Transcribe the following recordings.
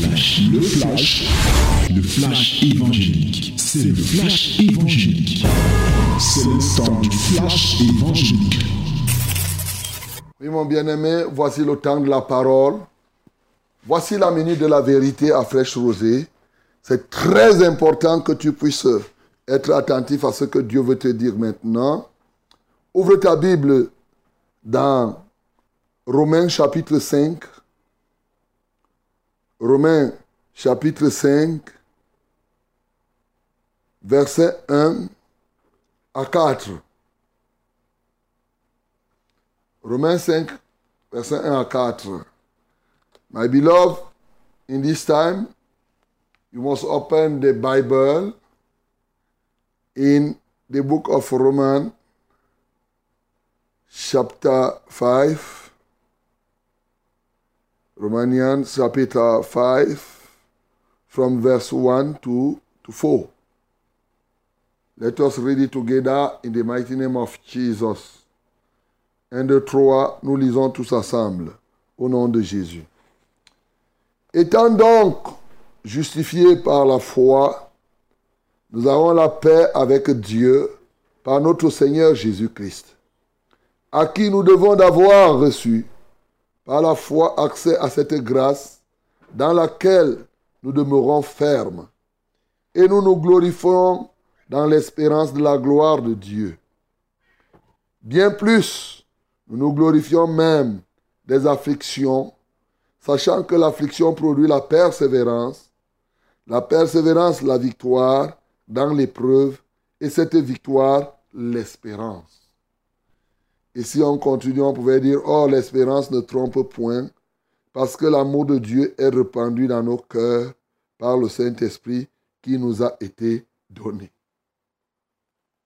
le flash, le flash évangélique. C'est le flash évangélique. C'est le temps du flash évangélique. Oui, mon bien-aimé, voici le temps de la parole. Voici la minute de la vérité à flèche rosée. C'est très important que tu puisses être attentif à ce que Dieu veut te dire maintenant. Ouvre ta Bible dans Romains chapitre 5. Romains chapitre 5, verset 1 à 4. Romains 5, verset 1 à 4. My beloved, in this time, you must open the Bible in the book of Romans, chapter 5. Romanians chapter 5, from verse 1 to, to 4. Let us read it together in the mighty name of Jesus. Un, deux, trois, nous lisons tous ensemble, au nom de Jésus. Étant donc justifiés par la foi, nous avons la paix avec Dieu par notre Seigneur Jésus-Christ, à qui nous devons d'avoir reçu par la foi accès à cette grâce dans laquelle nous demeurons fermes et nous nous glorifions dans l'espérance de la gloire de Dieu. Bien plus, nous nous glorifions même des afflictions, sachant que l'affliction produit la persévérance, la persévérance la victoire dans l'épreuve, et cette victoire l'espérance. Et si on continue, on pouvait dire, oh, l'espérance ne trompe point, parce que l'amour de Dieu est répandu dans nos cœurs par le Saint-Esprit qui nous a été donné.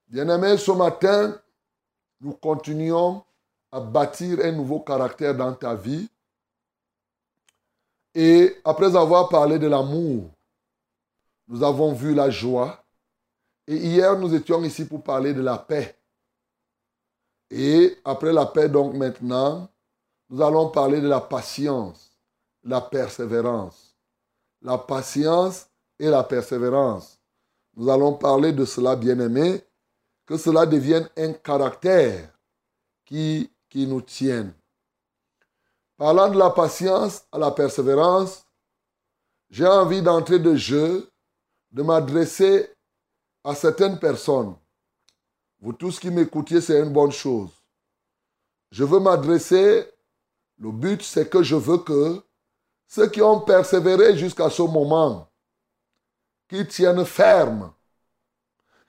Bien-aimés, ce matin, nous continuons à bâtir un nouveau caractère dans ta vie. Et après avoir parlé de l'amour, nous avons vu la joie. Et hier, nous étions ici pour parler de la paix. Et après la paix, donc maintenant, nous allons parler de la patience, la persévérance. La patience et la persévérance. Nous allons parler de cela, bien-aimé, que cela devienne un caractère qui, qui nous tienne. Parlant de la patience à la persévérance, j'ai envie d'entrer de jeu, de m'adresser à certaines personnes vous tous qui m'écoutiez, c'est une bonne chose. Je veux m'adresser, le but c'est que je veux que ceux qui ont persévéré jusqu'à ce moment, qu'ils tiennent ferme,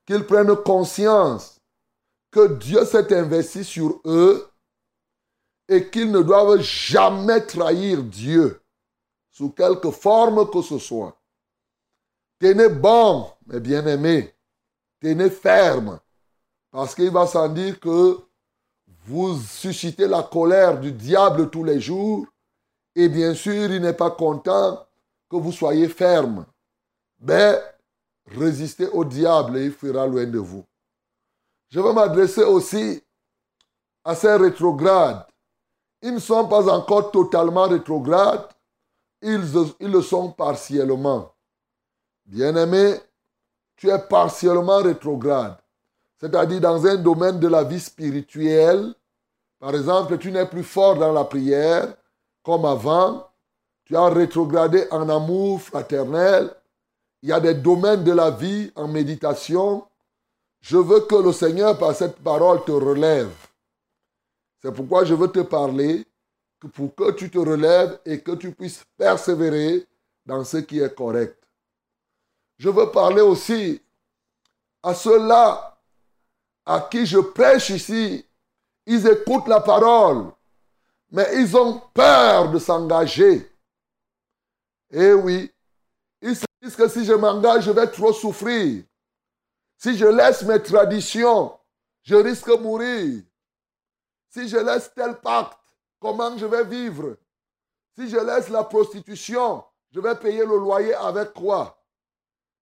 qu'ils prennent conscience que Dieu s'est investi sur eux et qu'ils ne doivent jamais trahir Dieu sous quelque forme que ce soit. Tenez bon, mes bien-aimés, tenez ferme, parce qu'il va sans dire que vous suscitez la colère du diable tous les jours. Et bien sûr, il n'est pas content que vous soyez ferme. Mais résistez au diable et il fuira loin de vous. Je veux m'adresser aussi à ces rétrogrades. Ils ne sont pas encore totalement rétrogrades, ils, ils le sont partiellement. Bien-aimé, tu es partiellement rétrograde c'est-à-dire dans un domaine de la vie spirituelle. Par exemple, tu n'es plus fort dans la prière comme avant. Tu as rétrogradé en amour fraternel. Il y a des domaines de la vie en méditation. Je veux que le Seigneur, par cette parole, te relève. C'est pourquoi je veux te parler pour que tu te relèves et que tu puisses persévérer dans ce qui est correct. Je veux parler aussi à ceux-là à qui je prêche ici, ils écoutent la parole, mais ils ont peur de s'engager. Eh oui, ils se disent que si je m'engage, je vais trop souffrir. Si je laisse mes traditions, je risque de mourir. Si je laisse tel pacte, comment je vais vivre? Si je laisse la prostitution, je vais payer le loyer avec quoi?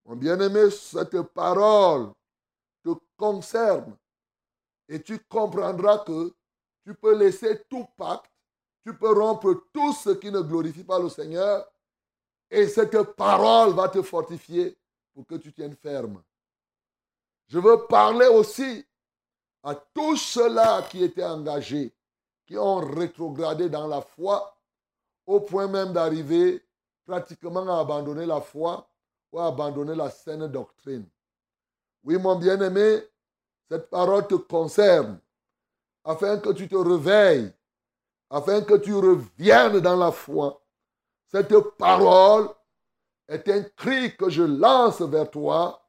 Mon bien-aimé, cette parole te concerne. Et tu comprendras que tu peux laisser tout pacte, tu peux rompre tout ce qui ne glorifie pas le Seigneur Et cette parole va te fortifier pour que tu tiennes ferme. Je veux parler aussi à tous ceux-là qui étaient engagés, qui ont rétrogradé dans la foi, au point même d'arriver pratiquement à abandonner la foi ou à abandonner la saine doctrine. Oui, mon bien-aimé, cette parole te concerne, afin que tu te réveilles, afin que tu reviennes dans la foi. Cette parole est un cri que je lance vers toi.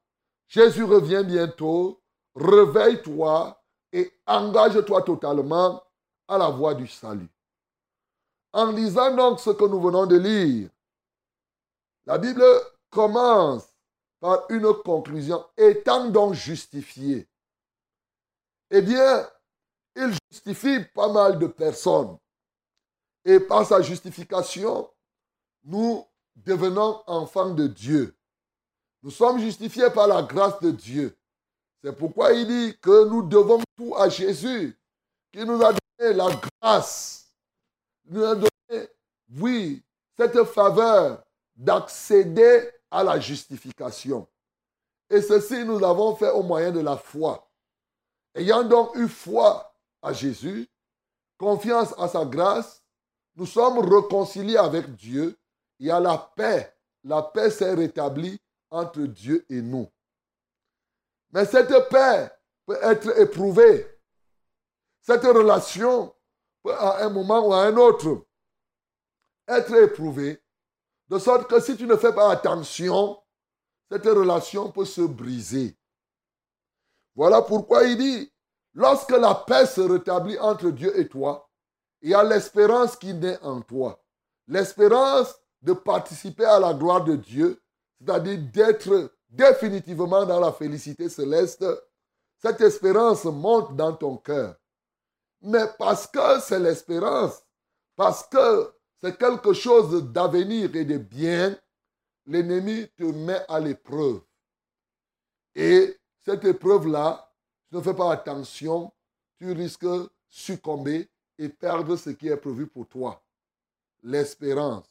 Jésus revient bientôt. Réveille-toi et engage-toi totalement à la voie du salut. En lisant donc ce que nous venons de lire, la Bible commence par une conclusion. Étant donc justifié, eh bien, il justifie pas mal de personnes. Et par sa justification, nous devenons enfants de Dieu. Nous sommes justifiés par la grâce de Dieu. C'est pourquoi il dit que nous devons tout à Jésus, qui nous a donné la grâce, nous a donné, oui, cette faveur d'accéder à la justification. Et ceci, nous l'avons fait au moyen de la foi. Ayant donc eu foi à Jésus, confiance à sa grâce, nous sommes réconciliés avec Dieu y a la paix. La paix s'est rétablie entre Dieu et nous. Mais cette paix peut être éprouvée. Cette relation peut à un moment ou à un autre être éprouvée. De sorte que si tu ne fais pas attention, cette relation peut se briser. Voilà pourquoi il dit, lorsque la paix se rétablit entre Dieu et toi, il y a l'espérance qui naît en toi. L'espérance de participer à la gloire de Dieu, c'est-à-dire d'être définitivement dans la félicité céleste, cette espérance monte dans ton cœur. Mais parce que c'est l'espérance, parce que c'est quelque chose d'avenir et de bien, l'ennemi te met à l'épreuve. Et cette épreuve-là, tu ne fais pas attention, tu risques de succomber et perdre ce qui est prévu pour toi. L'espérance.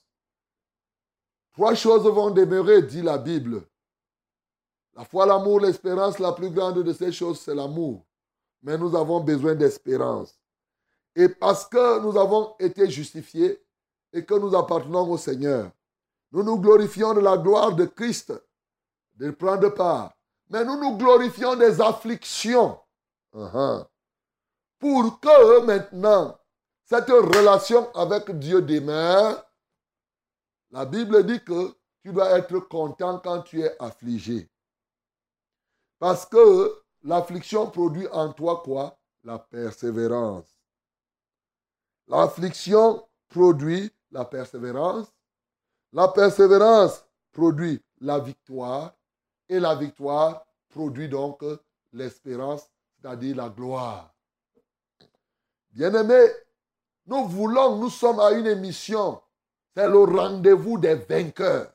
Trois choses vont demeurer, dit la Bible. La foi, l'amour, l'espérance, la plus grande de ces choses, c'est l'amour. Mais nous avons besoin d'espérance. Et parce que nous avons été justifiés et que nous appartenons au Seigneur, nous nous glorifions de la gloire de Christ, de prendre part. Mais nous nous glorifions des afflictions. Uh-huh. Pour que maintenant, cette relation avec Dieu demeure la Bible dit que tu dois être content quand tu es affligé. Parce que l'affliction produit en toi quoi? La persévérance. L'affliction produit la persévérance. La persévérance produit la victoire. Et la victoire produit donc l'espérance, c'est-à-dire la gloire. Bien-aimés, nous voulons, nous sommes à une émission c'est le rendez-vous des vainqueurs.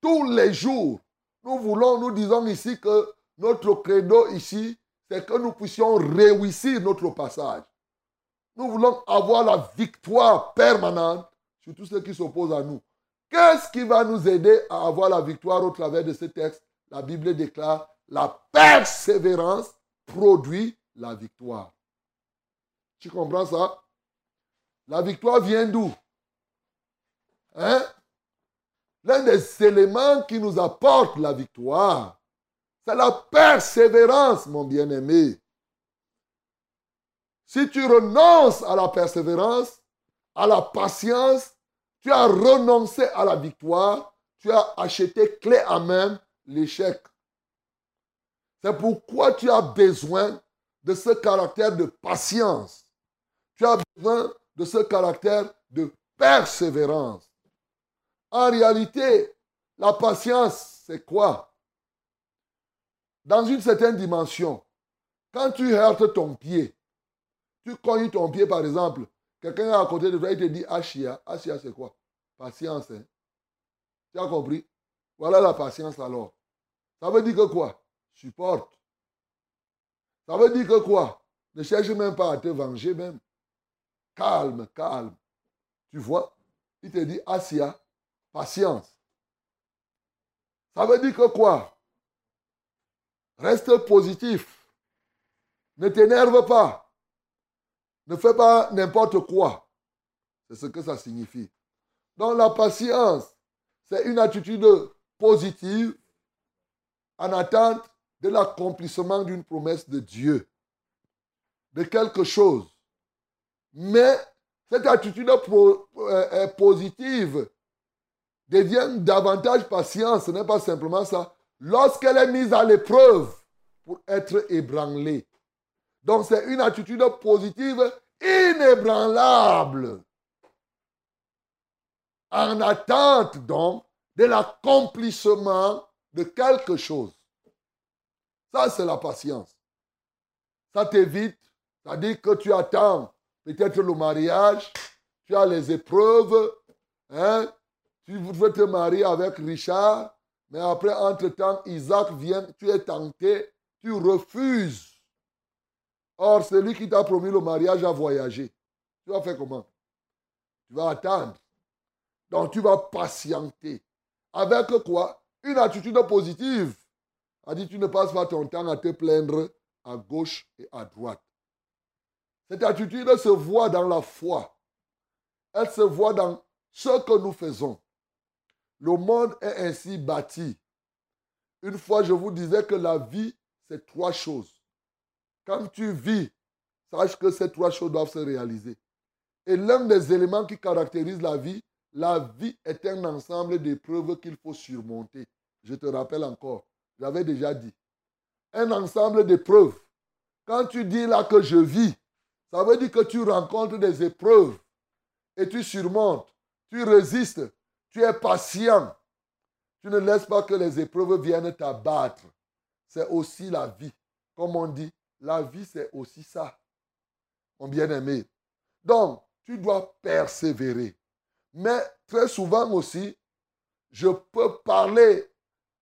Tous les jours, nous voulons, nous disons ici que notre credo ici, c'est que nous puissions réussir notre passage. Nous voulons avoir la victoire permanente sur tout ce qui s'oppose à nous. Qu'est-ce qui va nous aider à avoir la victoire au travers de ce texte? La Bible déclare, la persévérance produit la victoire. Tu comprends ça? La victoire vient d'où? Hein? L'un des éléments qui nous apporte la victoire, c'est la persévérance, mon bien-aimé. Si tu renonces à la persévérance, à la patience, tu as renoncé à la victoire, tu as acheté clé à main l'échec. C'est pourquoi tu as besoin de ce caractère de patience. Tu as besoin de ce caractère de persévérance. En réalité, la patience, c'est quoi? Dans une certaine dimension, quand tu heurtes ton pied, tu cognes ton pied par exemple, quelqu'un est à côté de toi, il te dit Achia. Achia, c'est quoi? Patience. Hein? Tu as compris? Voilà la patience alors. Ça veut dire que quoi? Supporte. Ça veut dire que quoi? Ne cherche même pas à te venger même. Calme, calme. Tu vois? Il te dit Asia, patience. Ça veut dire que quoi? Reste positif. Ne t'énerve pas. Ne fais pas n'importe quoi. C'est ce que ça signifie. Donc la patience, c'est une attitude positive en attente de l'accomplissement d'une promesse de Dieu, de quelque chose. Mais cette attitude euh, euh, positive devient davantage patience, ce n'est pas simplement ça, lorsqu'elle est mise à l'épreuve pour être ébranlée. Donc c'est une attitude positive inébranlable. En attente donc de l'accomplissement de quelque chose. Ça, c'est la patience. Ça t'évite, ça dit que tu attends peut-être le mariage, tu as les épreuves, hein? tu veux te marier avec Richard, mais après, entre-temps, Isaac vient, tu es tenté, tu refuses. Or, celui qui t'a promis le mariage a voyagé. Tu vas faire comment? Tu vas attendre. Donc, tu vas patienter. Avec quoi? Une attitude positive. A dit, tu ne passes pas ton temps à te plaindre à gauche et à droite. Cette attitude se voit dans la foi. Elle se voit dans ce que nous faisons. Le monde est ainsi bâti. Une fois, je vous disais que la vie, c'est trois choses. Quand tu vis, sache que ces trois choses doivent se réaliser. Et l'un des éléments qui caractérise la vie, la vie est un ensemble d'épreuves qu'il faut surmonter. Je te rappelle encore, j'avais déjà dit. Un ensemble d'épreuves. Quand tu dis là que je vis, ça veut dire que tu rencontres des épreuves et tu surmontes, tu résistes, tu es patient. Tu ne laisses pas que les épreuves viennent t'abattre. C'est aussi la vie. Comme on dit, la vie, c'est aussi ça. Mon bien-aimé. Donc, tu dois persévérer. Mais très souvent aussi, je peux parler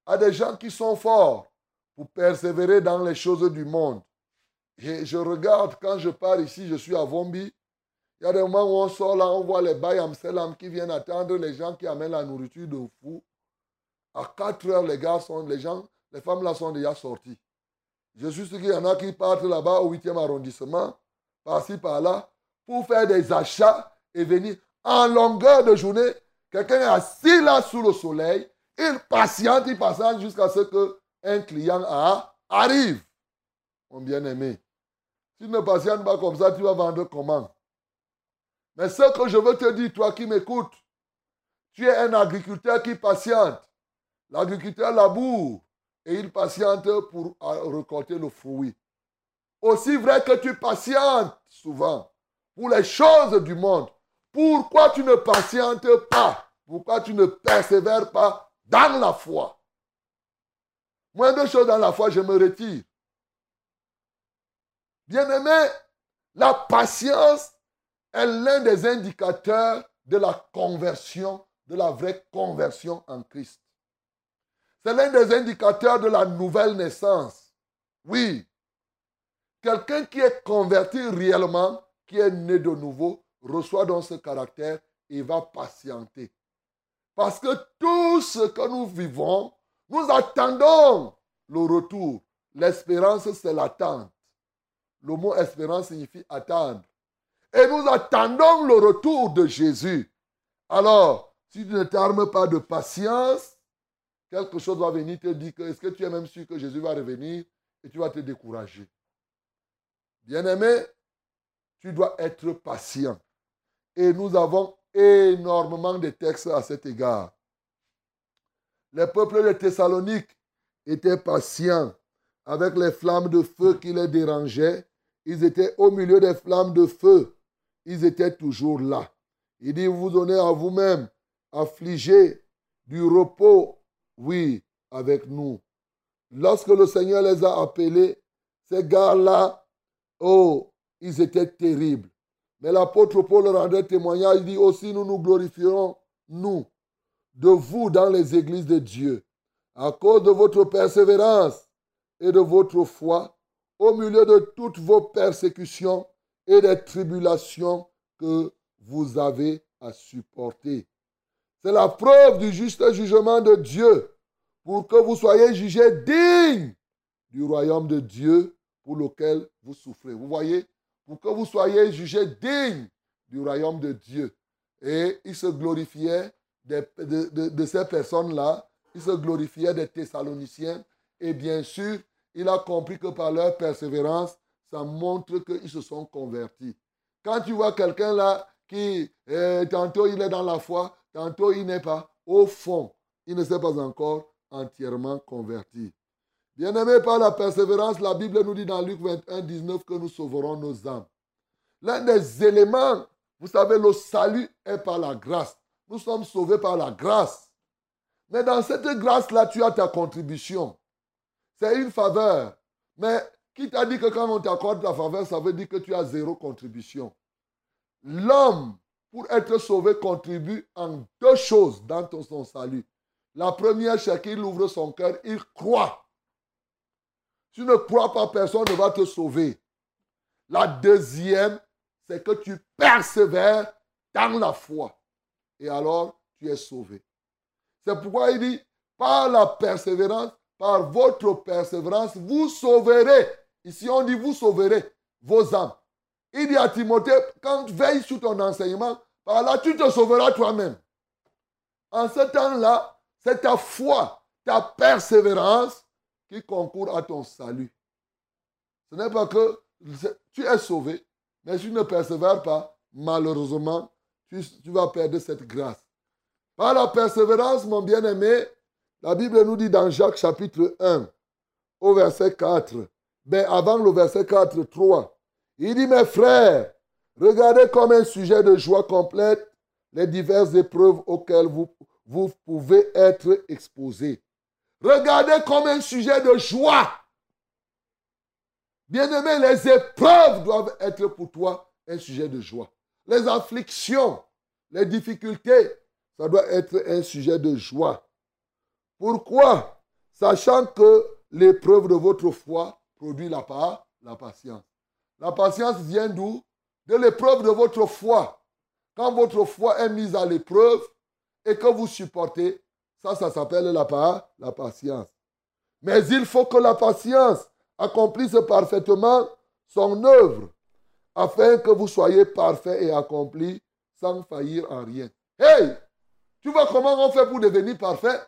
à des gens qui sont forts pour persévérer dans les choses du monde. Et je regarde quand je pars ici, je suis à Vombi. Il y a des moments où on sort là, on voit les bails Amsterdam qui viennent attendre les gens qui amènent la nourriture de fou. À 4 heures, les gars sont, les gens, les femmes là sont déjà sorties. Je suis sûr qu'il y en a qui partent là-bas au 8e arrondissement, par-ci, par-là, pour faire des achats et venir en longueur de journée. Quelqu'un est assis là sous le soleil, il patiente, il patiente jusqu'à ce qu'un client arrive. Mon bien-aimé, tu ne patientes pas comme ça, tu vas vendre comment? Mais ce que je veux te dire, toi qui m'écoutes, tu es un agriculteur qui patiente. L'agriculteur laboure et il patiente pour récolter le fruit. Aussi vrai que tu patientes souvent pour les choses du monde, pourquoi tu ne patientes pas? Pourquoi tu ne persévères pas dans la foi? Moins de choses dans la foi, je me retire. Bien-aimé, la patience est l'un des indicateurs de la conversion, de la vraie conversion en Christ. C'est l'un des indicateurs de la nouvelle naissance. Oui. Quelqu'un qui est converti réellement, qui est né de nouveau, reçoit donc ce caractère et va patienter. Parce que tout ce que nous vivons, nous attendons le retour. L'espérance, c'est l'attente. Le mot espérance signifie attendre. Et nous attendons le retour de Jésus. Alors, si tu ne t'armes pas de patience, quelque chose va venir te dire que est-ce que tu es même sûr que Jésus va revenir et tu vas te décourager. Bien-aimé, tu dois être patient. Et nous avons énormément de textes à cet égard. Les peuples de Thessalonique étaient patients avec les flammes de feu qui les dérangeaient ils étaient au milieu des flammes de feu. Ils étaient toujours là. Il dit, vous donnez à vous-même, affligés, du repos, oui, avec nous. Lorsque le Seigneur les a appelés, ces gars-là, oh, ils étaient terribles. Mais l'apôtre Paul rendait témoignage, il dit aussi, nous nous glorifierons, nous, de vous dans les églises de Dieu, à cause de votre persévérance et de votre foi au milieu de toutes vos persécutions et des tribulations que vous avez à supporter. C'est la preuve du juste jugement de Dieu pour que vous soyez jugés dignes du royaume de Dieu pour lequel vous souffrez. Vous voyez, pour que vous soyez jugés dignes du royaume de Dieu. Et il se glorifiait de, de ces personnes-là, il se glorifiait des Thessaloniciens. Et bien sûr, il a compris que par leur persévérance, ça montre qu'ils se sont convertis. Quand tu vois quelqu'un là qui, euh, tantôt il est dans la foi, tantôt il n'est pas, au fond, il ne s'est pas encore entièrement converti. Bien-aimé par la persévérance, la Bible nous dit dans Luc 21, 19 que nous sauverons nos âmes. L'un des éléments, vous savez, le salut est par la grâce. Nous sommes sauvés par la grâce. Mais dans cette grâce-là, tu as ta contribution. C'est une faveur. Mais qui t'a dit que quand on t'accorde la faveur, ça veut dire que tu as zéro contribution? L'homme, pour être sauvé, contribue en deux choses dans son salut. La première, c'est qu'il ouvre son cœur, il croit. Tu ne crois pas, personne ne va te sauver. La deuxième, c'est que tu persévères dans la foi. Et alors, tu es sauvé. C'est pourquoi il dit, par la persévérance, par votre persévérance, vous sauverez. Ici, on dit, vous sauverez vos âmes. Il dit à Timothée, quand tu veilles sur ton enseignement, par là, tu te sauveras toi-même. En ce temps-là, c'est ta foi, ta persévérance qui concourt à ton salut. Ce n'est pas que tu es sauvé, mais si tu ne persévères pas, malheureusement, tu, vas perdre cette grâce. Par la persévérance, mon bien-aimé, la Bible nous dit dans Jacques chapitre 1, au verset 4, ben avant le verset 4, 3, il dit, mes frères, regardez comme un sujet de joie complète les diverses épreuves auxquelles vous, vous pouvez être exposés. Regardez comme un sujet de joie. Bien-aimé, les épreuves doivent être pour toi un sujet de joie. Les afflictions, les difficultés, ça doit être un sujet de joie. Pourquoi? Sachant que l'épreuve de votre foi produit la, part, la patience. La patience vient d'où? De l'épreuve de votre foi. Quand votre foi est mise à l'épreuve et que vous supportez, ça, ça s'appelle la, la patience. Mais il faut que la patience accomplisse parfaitement son œuvre, afin que vous soyez parfait et accompli sans faillir en rien. Hey, tu vois comment on fait pour devenir parfait?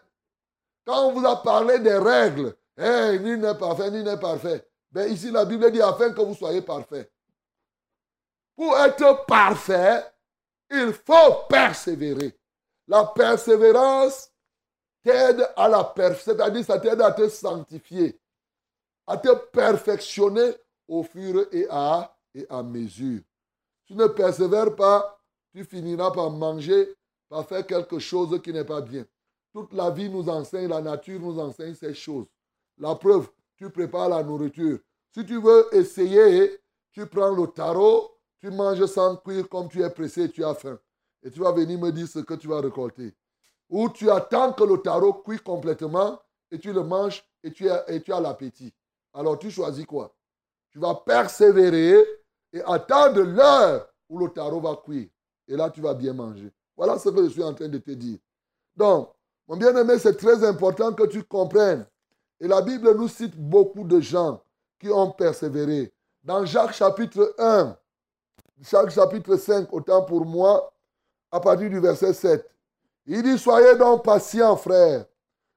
Quand on vous a parlé des règles, hey, ni n'est parfait, ni n'est parfait. Ben ici, la Bible dit afin que vous soyez parfait. Pour être parfait, il faut persévérer. La persévérance t'aide à la perfection, c'est-à-dire ça t'aide à te sanctifier, à te perfectionner au fur et à, et à mesure. Tu ne persévères pas, tu finiras par manger, par faire quelque chose qui n'est pas bien. Toute la vie nous enseigne, la nature nous enseigne ces choses. La preuve, tu prépares la nourriture. Si tu veux essayer, tu prends le tarot, tu manges sans cuire comme tu es pressé, tu as faim. Et tu vas venir me dire ce que tu vas récolter. Ou tu attends que le tarot cuit complètement et tu le manges et tu as, et tu as l'appétit. Alors tu choisis quoi? Tu vas persévérer et attendre l'heure où le tarot va cuire. Et là, tu vas bien manger. Voilà ce que je suis en train de te dire. Donc, mon bien-aimé, c'est très important que tu comprennes. Et la Bible nous cite beaucoup de gens qui ont persévéré. Dans Jacques chapitre 1, Jacques chapitre 5, autant pour moi, à partir du verset 7. Il dit, soyez donc patients, frères,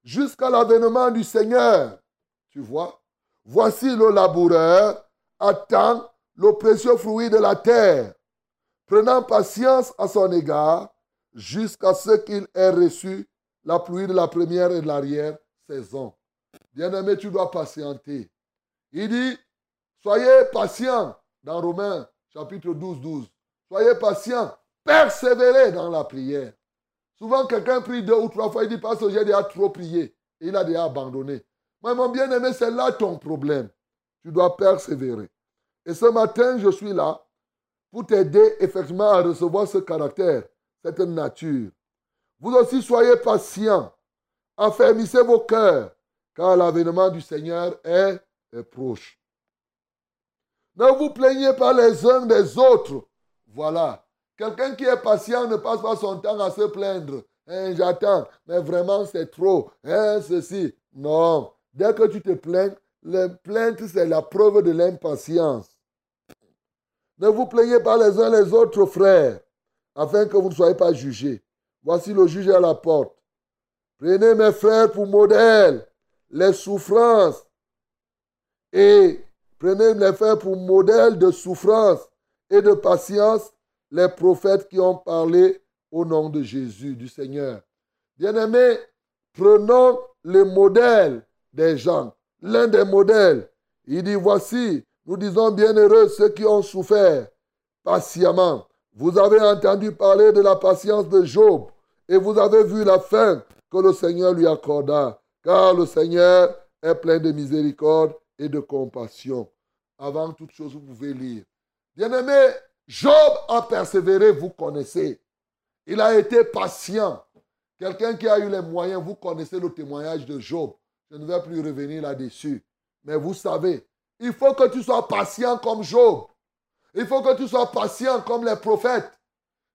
jusqu'à l'avènement du Seigneur. Tu vois, voici le laboureur attend le précieux fruit de la terre, prenant patience à son égard jusqu'à ce qu'il ait reçu la pluie de la première et de l'arrière saison. Bien-aimé, tu dois patienter. Il dit, soyez patients dans Romains chapitre 12, 12. Soyez patients, persévérez dans la prière. Souvent, quelqu'un prie deux ou trois fois, il dit, parce que j'ai déjà trop prié. Et il a déjà abandonné. Moi, mon bien-aimé, c'est là ton problème. Tu dois persévérer. Et ce matin, je suis là pour t'aider effectivement à recevoir ce caractère, cette nature. Vous aussi soyez patients, affermissez vos cœurs, car l'avènement du Seigneur est, proche. Ne vous plaignez pas les uns des autres. Voilà. Quelqu'un qui est patient ne passe pas son temps à se plaindre. hein, j'attends, mais vraiment c'est trop, hein, ceci. Non, dès que tu te plains, les plaintes, c'est la preuve de l'impatience. Ne vous plaignez pas les uns les autres, frères, afin que vous ne soyez pas jugés. Voici le juge à la porte. Prenez mes frères pour modèle les souffrances et prenez mes frères pour modèle de souffrance et de patience les prophètes qui ont parlé au nom de Jésus, du Seigneur. Bien-aimés, prenons le modèle des gens, l'un des modèles. Il dit, voici, nous disons bienheureux ceux qui ont souffert patiemment. Vous avez entendu parler de la patience de Job et vous avez vu la fin que le Seigneur lui accorda, car le Seigneur est plein de miséricorde et de compassion. Avant toute chose, vous pouvez lire. Bien-aimé, Job a persévéré, vous connaissez. Il a été patient. Quelqu'un qui a eu les moyens, vous connaissez le témoignage de Job. Je ne vais plus revenir là-dessus. Mais vous savez, il faut que tu sois patient comme Job. Il faut que tu sois patient comme les prophètes.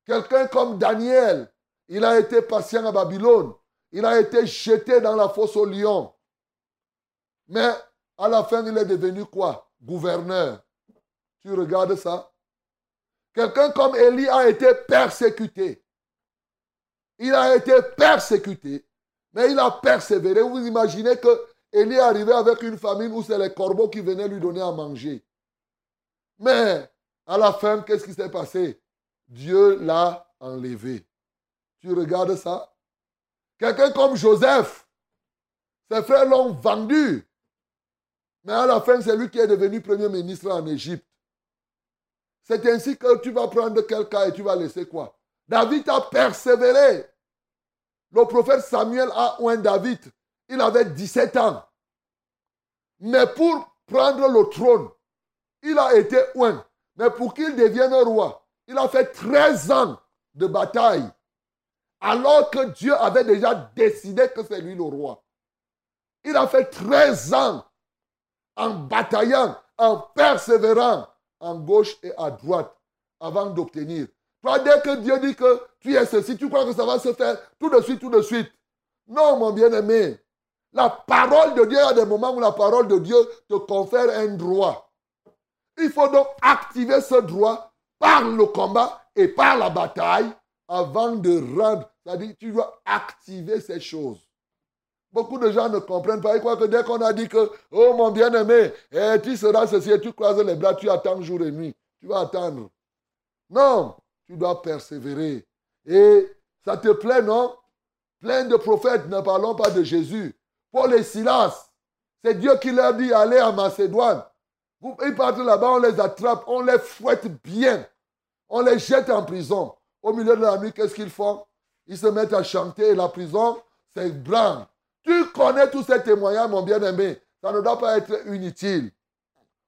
Quelqu'un comme Daniel, il a été patient à Babylone. Il a été jeté dans la fosse au lion. Mais à la fin, il est devenu quoi? Gouverneur. Tu regardes ça? Quelqu'un comme Élie a été persécuté. Il a été persécuté, mais il a persévéré. Vous imaginez que Élie est arrivé avec une famine où c'est les corbeaux qui venaient lui donner à manger. Mais à la fin, qu'est-ce qui s'est passé? Dieu l'a enlevé. Tu regardes ça? Quelqu'un comme Joseph, ses frères l'ont vendu. Mais à la fin, c'est lui qui est devenu premier ministre en Égypte. C'est ainsi que tu vas prendre quelqu'un et tu vas laisser quoi? David a persévéré. Le prophète Samuel a oint David. Il avait 17 ans. Mais pour prendre le trône, il a été oint. Mais pour qu'il devienne roi, il a fait 13 ans de bataille. Alors que Dieu avait déjà décidé que c'est lui le roi. Il a fait 13 ans en bataillant, en persévérant en gauche et à droite avant d'obtenir. Toi, dès que Dieu dit que tu es ceci, tu crois que ça va se faire tout de suite, tout de suite. Non, mon bien-aimé. La parole de Dieu, il y a des moments où la parole de Dieu te confère un droit. Il faut donc activer ce droit par le combat et par la bataille avant de rendre. C'est-à-dire, tu dois activer ces choses. Beaucoup de gens ne comprennent pas. Ils croient que dès qu'on a dit que, oh mon bien-aimé, eh, tu seras ceci tu croises les bras, tu attends jour et nuit. Tu vas attendre. Non, tu dois persévérer. Et ça te plaît, non? Plein de prophètes, ne parlons pas de Jésus. Paul et Silas, c'est Dieu qui leur dit, allez à Macédoine. Ils partent là-bas, on les attrape, on les fouette bien. On les jette en prison. Au milieu de la nuit, qu'est-ce qu'ils font? Ils se mettent à chanter et la prison, c'est blanc. Connais tous ces témoignages, mon bien-aimé. Ça ne doit pas être inutile.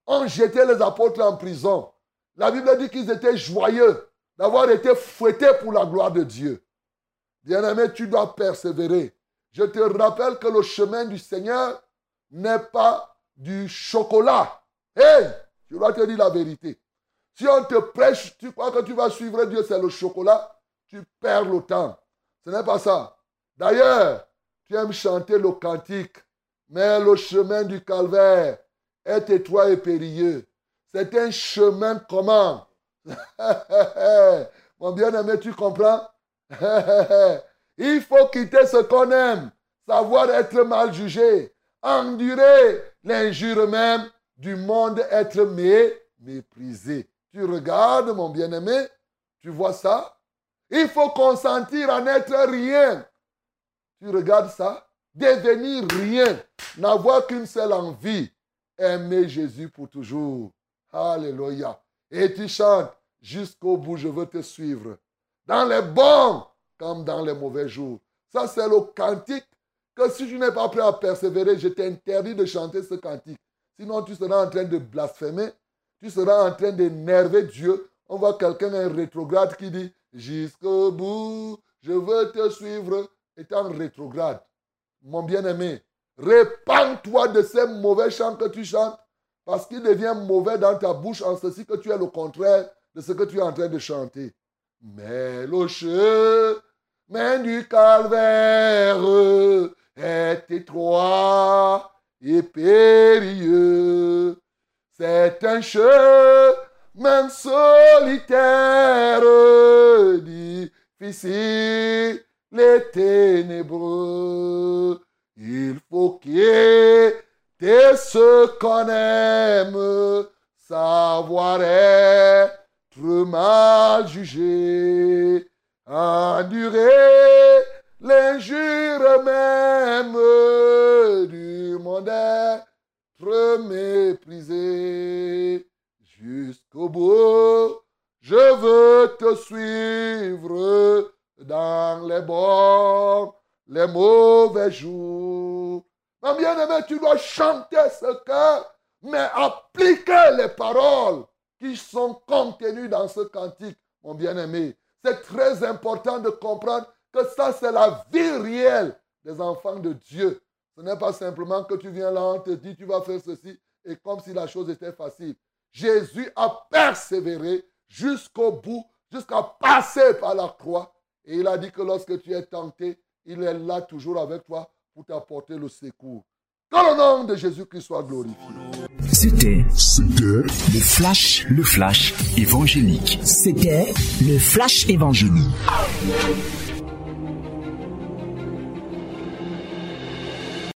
On jetait les apôtres en prison. La Bible dit qu'ils étaient joyeux d'avoir été fouettés pour la gloire de Dieu. Bien-aimé, tu dois persévérer. Je te rappelle que le chemin du Seigneur n'est pas du chocolat. Hé, je dois te dire la vérité. Si on te prêche, tu crois que tu vas suivre Dieu, c'est le chocolat, tu perds le temps. Ce n'est pas ça. D'ailleurs, tu aimes chanter le cantique, mais le chemin du calvaire est étroit et périlleux. C'est un chemin comment Mon bien-aimé, tu comprends? Il faut quitter ce qu'on aime, savoir être mal jugé, endurer l'injure même du monde, être méprisé. Tu regardes, mon bien-aimé, tu vois ça? Il faut consentir à n'être rien tu regardes ça, devenir rien, n'avoir qu'une seule envie, aimer Jésus pour toujours. Alléluia. Et tu chantes jusqu'au bout, je veux te suivre. Dans les bons comme dans les mauvais jours. Ça, c'est le cantique que si tu n'es pas prêt à persévérer, je t'interdis de chanter ce cantique. Sinon, tu seras en train de blasphémer, tu seras en train d'énerver Dieu. On voit quelqu'un, un rétrograde, qui dit Jusqu'au bout, je veux te suivre étant rétrograde. Mon bien-aimé, répands-toi de ces mauvais chants que tu chantes parce qu'il devient mauvais dans ta bouche en ceci que tu es le contraire de ce que tu es en train de chanter. Mais le chemin du calvaire est étroit et périlleux. C'est un chemin solitaire, difficile et ténébreux. Il faut qu'il ait ce qu'on aime, savoir être mal jugé, endurer l'injure même du monde être méprisé jusqu'au bout. Je veux te suivre dans les bons, les mauvais jours. Mon bien-aimé, tu dois chanter ce cœur, mais appliquer les paroles qui sont contenues dans ce cantique, mon bien-aimé. C'est très important de comprendre que ça, c'est la vie réelle des enfants de Dieu. Ce n'est pas simplement que tu viens là, on te dit, tu vas faire ceci, et comme si la chose était facile. Jésus a persévéré jusqu'au bout, jusqu'à passer par la croix. Et il a dit que lorsque tu es tenté, il est là toujours avec toi pour t'apporter le secours. Que le nom de Jésus-Christ soit glorifié. C'était C'était le flash, le flash évangélique. C'était le flash évangélique.